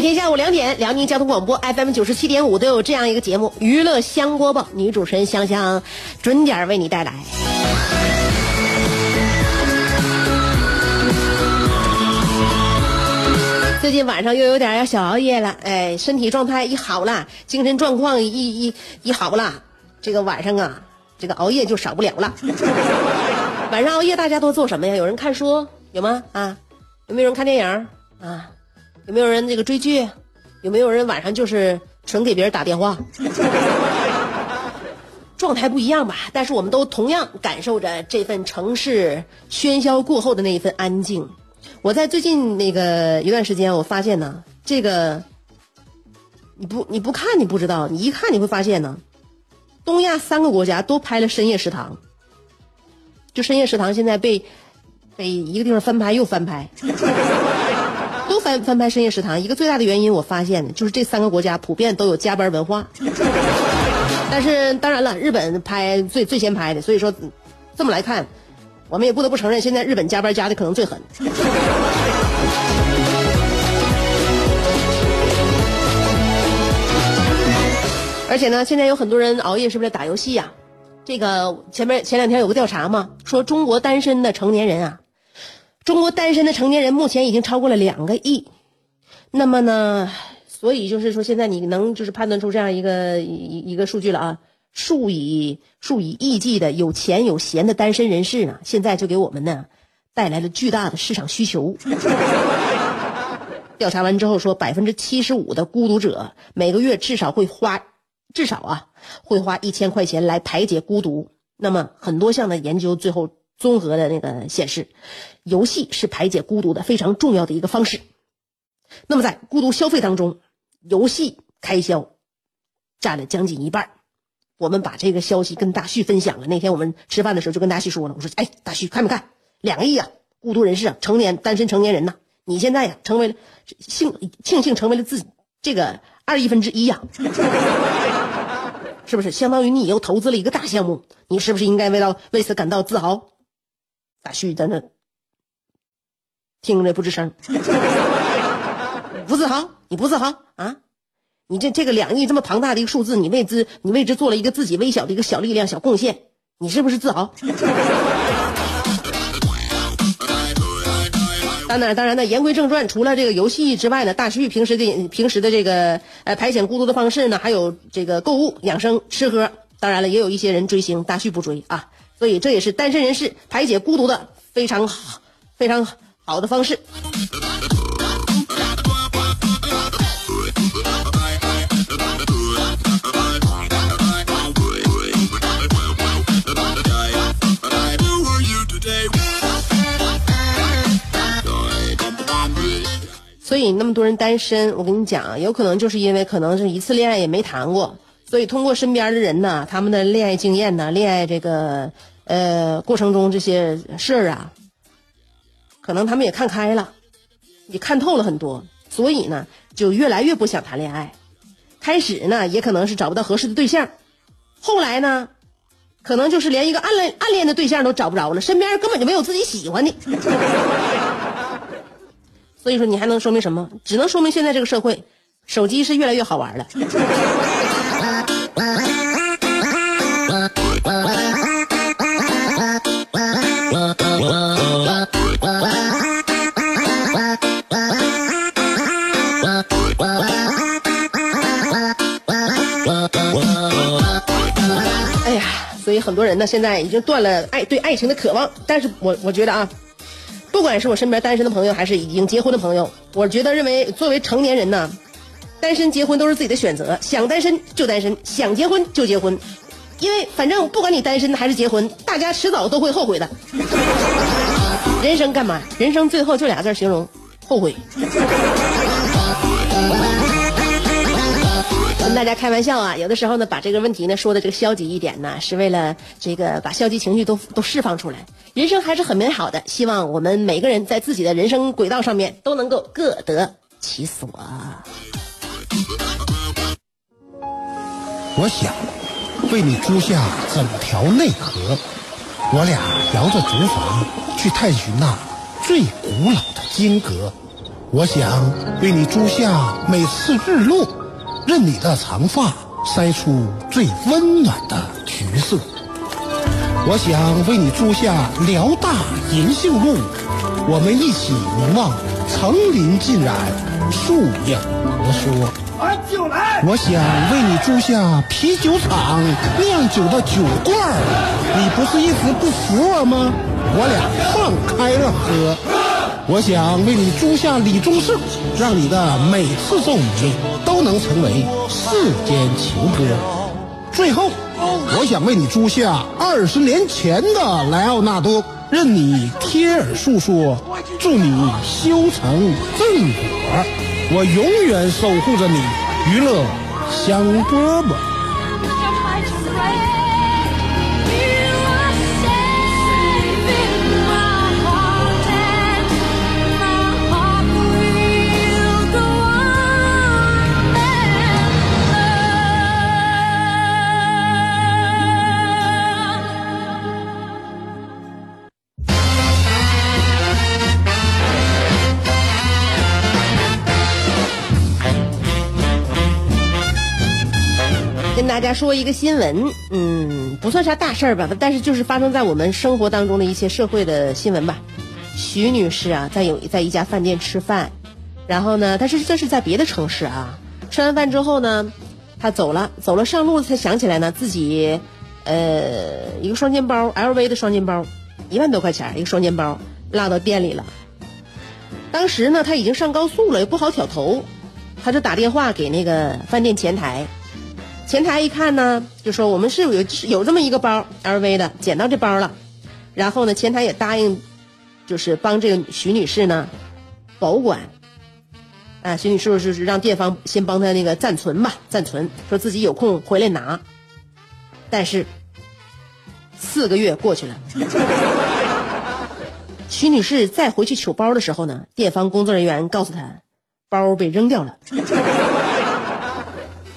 每天下午两点，辽宁交通广播 FM 九十七点五都有这样一个节目《娱乐香饽饽》，女主持人香香准点为你带来。最近晚上又有点要小熬夜了，哎，身体状态一好了，精神状况一一一好了，这个晚上啊，这个熬夜就少不了了。晚上熬夜大家都做什么呀？有人看书，有吗？啊，有没有人看电影？啊？有没有人这个追剧？有没有人晚上就是纯给别人打电话？状态不一样吧，但是我们都同样感受着这份城市喧嚣过后的那一份安静。我在最近那个一段时间，我发现呢，这个你不你不看你不知道，你一看你会发现呢，东亚三个国家都拍了深夜食堂，就深夜食堂现在被被一个地方翻拍又翻拍。都翻翻拍深夜食堂，一个最大的原因我发现呢，就是这三个国家普遍都有加班文化。但是当然了，日本拍最最先拍的，所以说这么来看，我们也不得不承认，现在日本加班加的可能最狠。而且呢，现在有很多人熬夜是为了打游戏呀。这个前面前两天有个调查嘛，说中国单身的成年人啊。中国单身的成年人目前已经超过了两个亿，那么呢，所以就是说，现在你能就是判断出这样一个一一个数据了啊，数以数以亿计的有钱有闲的单身人士呢，现在就给我们呢带来了巨大的市场需求。调查完之后说，百分之七十五的孤独者每个月至少会花至少啊会花一千块钱来排解孤独。那么很多项的研究最后。综合的那个显示，游戏是排解孤独的非常重要的一个方式。那么在孤独消费当中，游戏开销占了将近一半。我们把这个消息跟大旭分享了。那天我们吃饭的时候就跟大旭说了，我说：“哎，大旭看没看？两个亿啊，孤独人士啊，成年单身成年人呐，你现在呀成为了幸庆幸成为了自己这个二亿分之一呀。”是不是相当于你又投资了一个大项目？你是不是应该为到为此感到自豪？大旭在那听着不吱声，不自豪？你不自豪啊？你这这个两亿这么庞大的一个数字，你为之你为之做了一个自己微小的一个小力量、小贡献，你是不是自豪？当然，当然呢，言归正传，除了这个游戏之外呢，大旭平时的平时的这个呃排遣孤独的方式呢，还有这个购物、养生、吃喝。当然了，也有一些人追星，大旭不追啊。所以这也是单身人士排解孤独的非常好、非常好的方式。所以那么多人单身，我跟你讲，有可能就是因为可能是一次恋爱也没谈过，所以通过身边的人呢，他们的恋爱经验呢，恋爱这个。呃，过程中这些事儿啊，可能他们也看开了，也看透了很多，所以呢，就越来越不想谈恋爱。开始呢，也可能是找不到合适的对象，后来呢，可能就是连一个暗恋暗恋的对象都找不着了，身边根本就没有自己喜欢的。所以说，你还能说明什么？只能说明现在这个社会，手机是越来越好玩了。很多人呢现在已经断了爱对爱情的渴望。但是我我觉得啊，不管是我身边单身的朋友，还是已经结婚的朋友，我觉得认为作为成年人呢，单身结婚都是自己的选择，想单身就单身，想结婚就结婚，因为反正不管你单身还是结婚，大家迟早都会后悔的。人生干嘛？人生最后就俩字形容：后悔。跟大家开玩笑啊，有的时候呢，把这个问题呢说的这个消极一点呢，是为了这个把消极情绪都都释放出来。人生还是很美好的，希望我们每个人在自己的人生轨道上面都能够各得其所。我想为你租下整条内河，我俩摇着竹筏去探寻那最古老的金阁。我想为你租下每次日落，任你的长发筛出最温暖的橘色。我想为你租下辽大银杏路，我们一起凝望层林尽染，树影婆娑。我想为你租下啤酒厂酿酒的酒罐儿，你不是一直不服我吗？我俩放开了喝。我想为你租下李宗盛，让你的每次奏鸣都能成为世间情歌。最后，我想为你租下二十年前的莱奥纳多，任你贴耳诉说，祝你修成正果。我永远守护着你，娱乐香饽饽。大家说一个新闻，嗯，不算啥大事儿吧，但是就是发生在我们生活当中的一些社会的新闻吧。徐女士啊，在有在一家饭店吃饭，然后呢，她是这是在别的城市啊。吃完饭之后呢，她走了，走了上路才想起来呢，自己呃一个双肩包，LV 的双肩包，一万多块钱一个双肩包落到店里了。当时呢，她已经上高速了，也不好挑头，她就打电话给那个饭店前台。前台一看呢，就说我们是有有这么一个包，LV 的，捡到这包了。然后呢，前台也答应，就是帮这个徐女士呢保管。啊，徐女士就是让店方先帮她那个暂存吧，暂存，说自己有空回来拿。但是四个月过去了，徐女士再回去取包的时候呢，店方工作人员告诉她，包被扔掉了。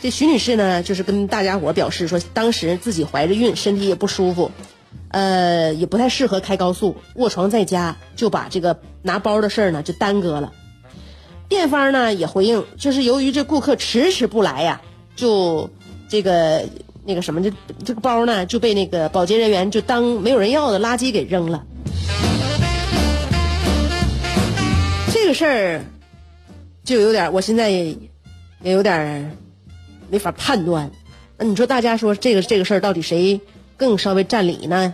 这徐女士呢，就是跟大家伙表示说，当时自己怀着孕，身体也不舒服，呃，也不太适合开高速，卧床在家，就把这个拿包的事儿呢就耽搁了。店方呢也回应，就是由于这顾客迟迟不来呀，就这个那个什么，这这个包呢就被那个保洁人员就当没有人要的垃圾给扔了。这个事儿就有点，我现在也也有点。没法判断，那你说大家说这个这个事儿到底谁更稍微占理呢？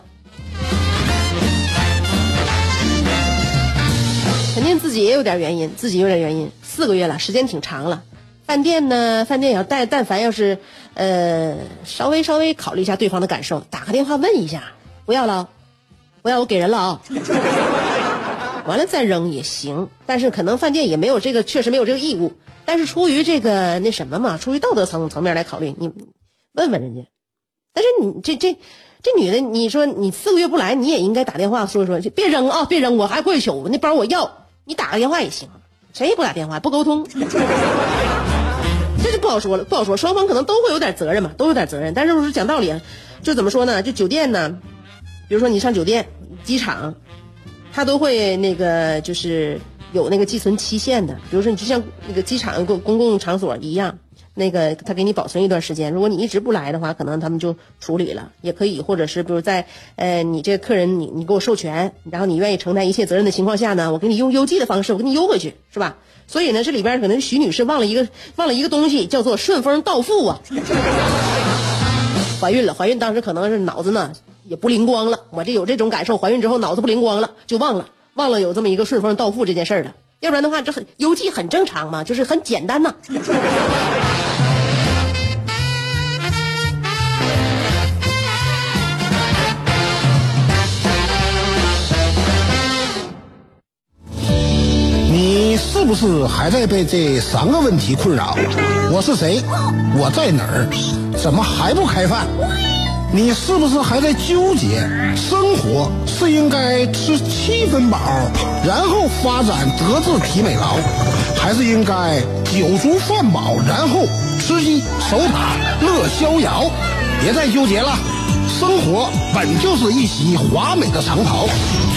肯定自己也有点原因，自己有点原因。四个月了，时间挺长了。饭店呢，饭店也要但但凡要是呃稍微稍微考虑一下对方的感受，打个电话问一下，不要了，不要我给人了啊。完了再扔也行，但是可能饭店也没有这个，确实没有这个义务。但是出于这个那什么嘛，出于道德层层面来考虑，你问问人家。但是你这这这女的，你说你四个月不来，你也应该打电话说一说，别扔啊，别扔，我还过去取，那包我要。你打个电话也行，谁也不打电话，不沟通，这就不好说了，不好说。双方可能都会有点责任嘛，都有点责任。但是我是讲道理，就怎么说呢？就酒店呢，比如说你上酒店、机场，他都会那个就是。有那个寄存期限的，比如说你就像那个机场公公共场所一样，那个他给你保存一段时间。如果你一直不来的话，可能他们就处理了，也可以，或者是比如在呃你这个客人你你给我授权，然后你愿意承担一切责任的情况下呢，我给你用邮寄的方式，我给你邮回去，是吧？所以呢，这里边可能徐女士忘了一个忘了一个东西，叫做顺丰到付啊。怀孕了，怀孕当时可能是脑子呢也不灵光了，我这有这种感受，怀孕之后脑子不灵光了，就忘了忘了有这么一个顺丰到付这件事儿了。要不然的话，这很邮寄很正常嘛，就是很简单呐。你是不是还在被这三个问题困扰？我是谁？我在哪儿？怎么还不开饭？你是不是还在纠结？生活是应该吃七分饱，然后发展德智体美劳，还是应该酒足饭饱，然后吃鸡守塔乐逍遥？别再纠结了。生活本就是一袭华美的长袍，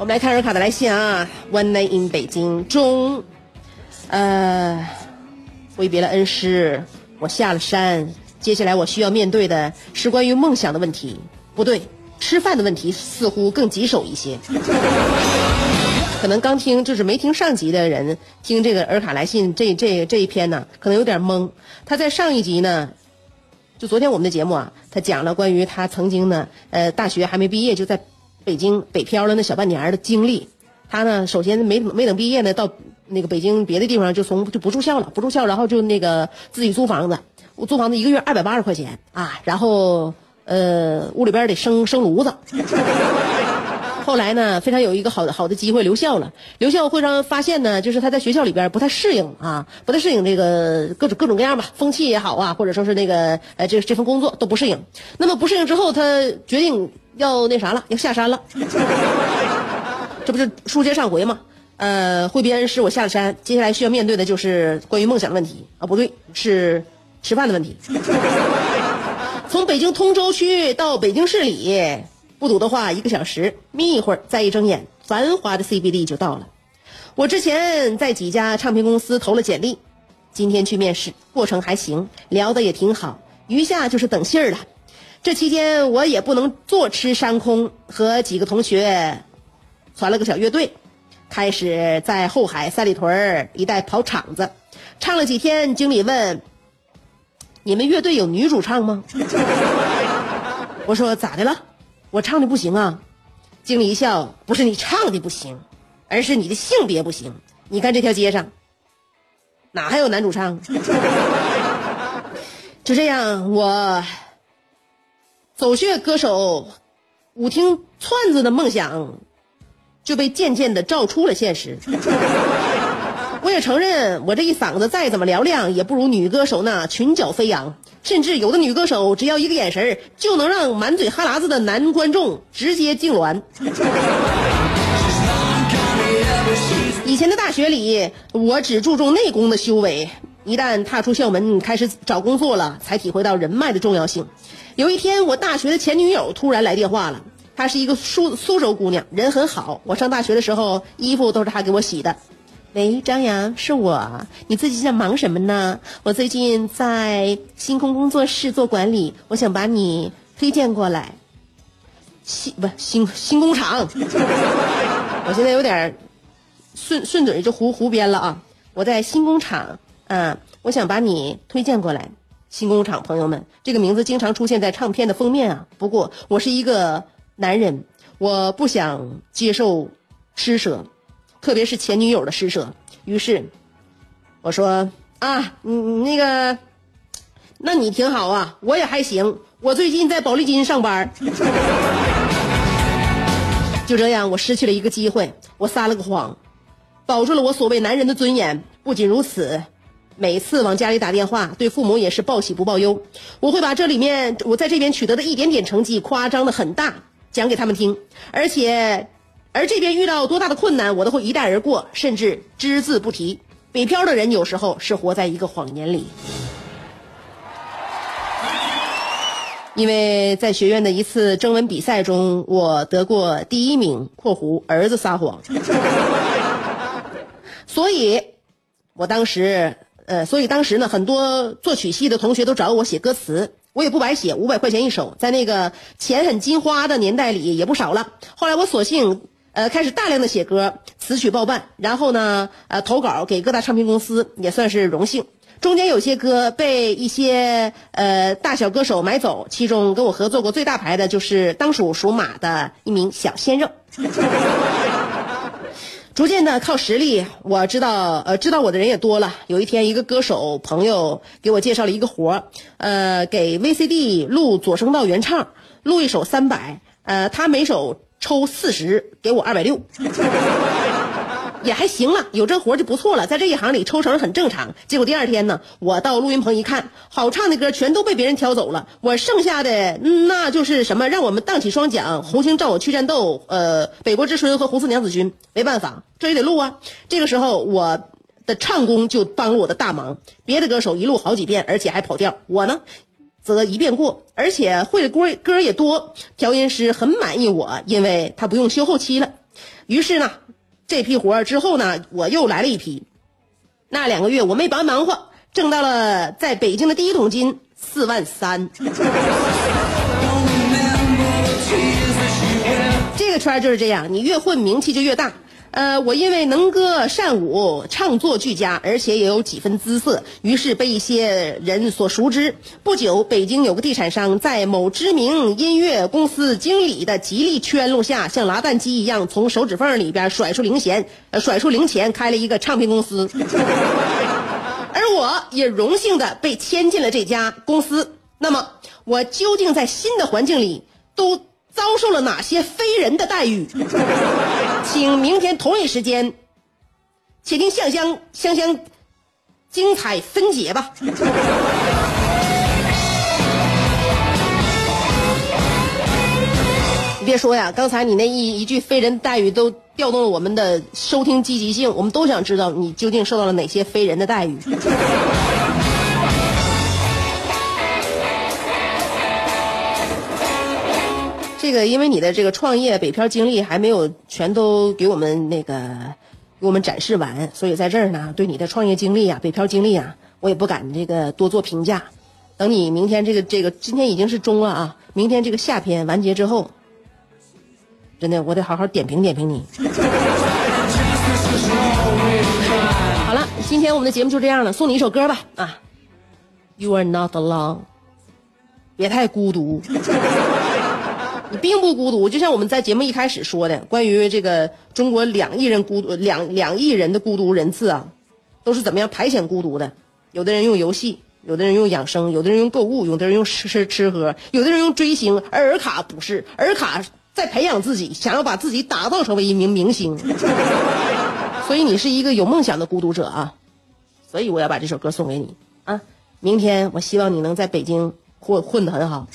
我们来看尔卡的来信啊，One night in 北京中，呃，挥别了恩师，我下了山，接下来我需要面对的是关于梦想的问题，不对，吃饭的问题似乎更棘手一些。可能刚听就是没听上集的人听这个尔卡来信这这这一篇呢，可能有点懵。他在上一集呢，就昨天我们的节目啊，他讲了关于他曾经呢，呃，大学还没毕业就在。北京北漂了那小半年的经历，他呢首先没没等毕业呢，到那个北京别的地方就从就不住校了，不住校，然后就那个自己租房子，我租房子一个月二百八十块钱啊，然后呃屋里边得生生炉子。后来呢，非常有一个好的好的机会留校了，留校会上发现呢，就是他在学校里边不太适应啊，不太适应这个各种各种各样吧，风气也好啊，或者说是那个呃这这份工作都不适应。那么不适应之后，他决定。要那啥了，要下山了，这不是书接上回吗？呃，挥别恩师，我下了山，接下来需要面对的就是关于梦想的问题啊，不对，是吃饭的问题。从北京通州区到北京市里，不堵的话一个小时，眯一会儿，再一睁眼，繁华的 CBD 就到了。我之前在几家唱片公司投了简历，今天去面试，过程还行，聊的也挺好，余下就是等信儿了。这期间我也不能坐吃山空，和几个同学传了个小乐队，开始在后海三里屯一带跑场子，唱了几天。经理问：“你们乐队有女主唱吗？” 我说：“咋的了？我唱的不行啊。”经理一笑：“不是你唱的不行，而是你的性别不行。你看这条街上，哪还有男主唱？” 就这样，我。走穴歌手，舞厅串子的梦想，就被渐渐的照出了现实。我也承认，我这一嗓子再怎么嘹亮，也不如女歌手那裙角飞扬。甚至有的女歌手，只要一个眼神就能让满嘴哈喇子的男观众直接痉挛。以前的大学里，我只注重内功的修为，一旦踏出校门，开始找工作了，才体会到人脉的重要性。有一天，我大学的前女友突然来电话了。她是一个苏苏州姑娘，人很好。我上大学的时候，衣服都是她给我洗的。喂，张扬，是我。你最近在忙什么呢？我最近在星空工作室做管理，我想把你推荐过来。星不星新工厂。我现在有点顺顺嘴就胡胡编了啊！我在新工厂，嗯，我想把你推荐过来。新工厂，朋友们，这个名字经常出现在唱片的封面啊。不过，我是一个男人，我不想接受施舍，特别是前女友的施舍。于是我说啊，你那个，那你挺好啊，我也还行。我最近在宝丽金上班。就这样，我失去了一个机会，我撒了个谎，保住了我所谓男人的尊严。不仅如此，每次往家里打电话，对父母也是报喜不报忧。我会把这里面我在这边取得的一点点成绩夸张的很大，讲给他们听。而且，而这边遇到多大的困难，我都会一带而过，甚至只字不提。北漂的人有时候是活在一个谎言里。因为在学院的一次征文比赛中，我得过第一名（括弧儿子撒谎），所以，我当时，呃，所以当时呢，很多作曲系的同学都找我写歌词，我也不白写，五百块钱一首，在那个钱很金花的年代里也不少了。后来我索性，呃，开始大量的写歌，词曲包办，然后呢，呃，投稿给各大唱片公司，也算是荣幸。中间有些歌被一些呃大小歌手买走，其中跟我合作过最大牌的就是当属属马的一名小鲜肉。逐渐的靠实力，我知道呃知道我的人也多了。有一天，一个歌手朋友给我介绍了一个活儿，呃，给 VCD 录左声道原唱，录一首三百，呃，他每首抽四十，给我二百六。也还行了，有这活就不错了。在这一行里抽成很正常。结果第二天呢，我到录音棚一看，好唱的歌全都被别人挑走了，我剩下的那就是什么让我们荡起双桨，红星照我去战斗，呃，北国之春和红四娘子军。没办法，这也得录啊。这个时候我的唱功就帮了我的大忙。别的歌手一录好几遍，而且还跑调，我呢，则一遍过，而且会的歌歌也多。调音师很满意我，因为他不用修后期了。于是呢。这批活儿之后呢，我又来了一批。那两个月我没白忙活，挣到了在北京的第一桶金四万三。这个圈就是这样，你越混名气就越大。呃，我因为能歌善舞，唱作俱佳，而且也有几分姿色，于是被一些人所熟知。不久，北京有个地产商在某知名音乐公司经理的极力圈路下，像拉蛋机一样从手指缝里边甩出零钱，呃，甩出零钱，开了一个唱片公司。而我也荣幸的被签进了这家公司。那么，我究竟在新的环境里都？遭受了哪些非人的待遇？请明天同一时间，且听香香香香精彩分解吧。你别说呀，刚才你那一一句非人待遇都调动了我们的收听积极性，我们都想知道你究竟受到了哪些非人的待遇。这个，因为你的这个创业北漂经历还没有全都给我们那个给我们展示完，所以在这儿呢，对你的创业经历啊、北漂经历啊，我也不敢这个多做评价。等你明天这个这个，今天已经是中了啊，明天这个下篇完结之后，真的我得好好点评点评你。好了，今天我们的节目就这样了，送你一首歌吧啊，You are not alone，别太孤独。你并不孤独，就像我们在节目一开始说的，关于这个中国两亿人孤独两两亿人的孤独人次啊，都是怎么样排遣孤独的？有的人用游戏，有的人用养生，有的人用购物，有的人用吃吃吃喝，有的人用追星。而尔卡不是，尔卡在培养自己，想要把自己打造成为一名明星。所以你是一个有梦想的孤独者啊，所以我要把这首歌送给你啊！明天我希望你能在北京混混得很好。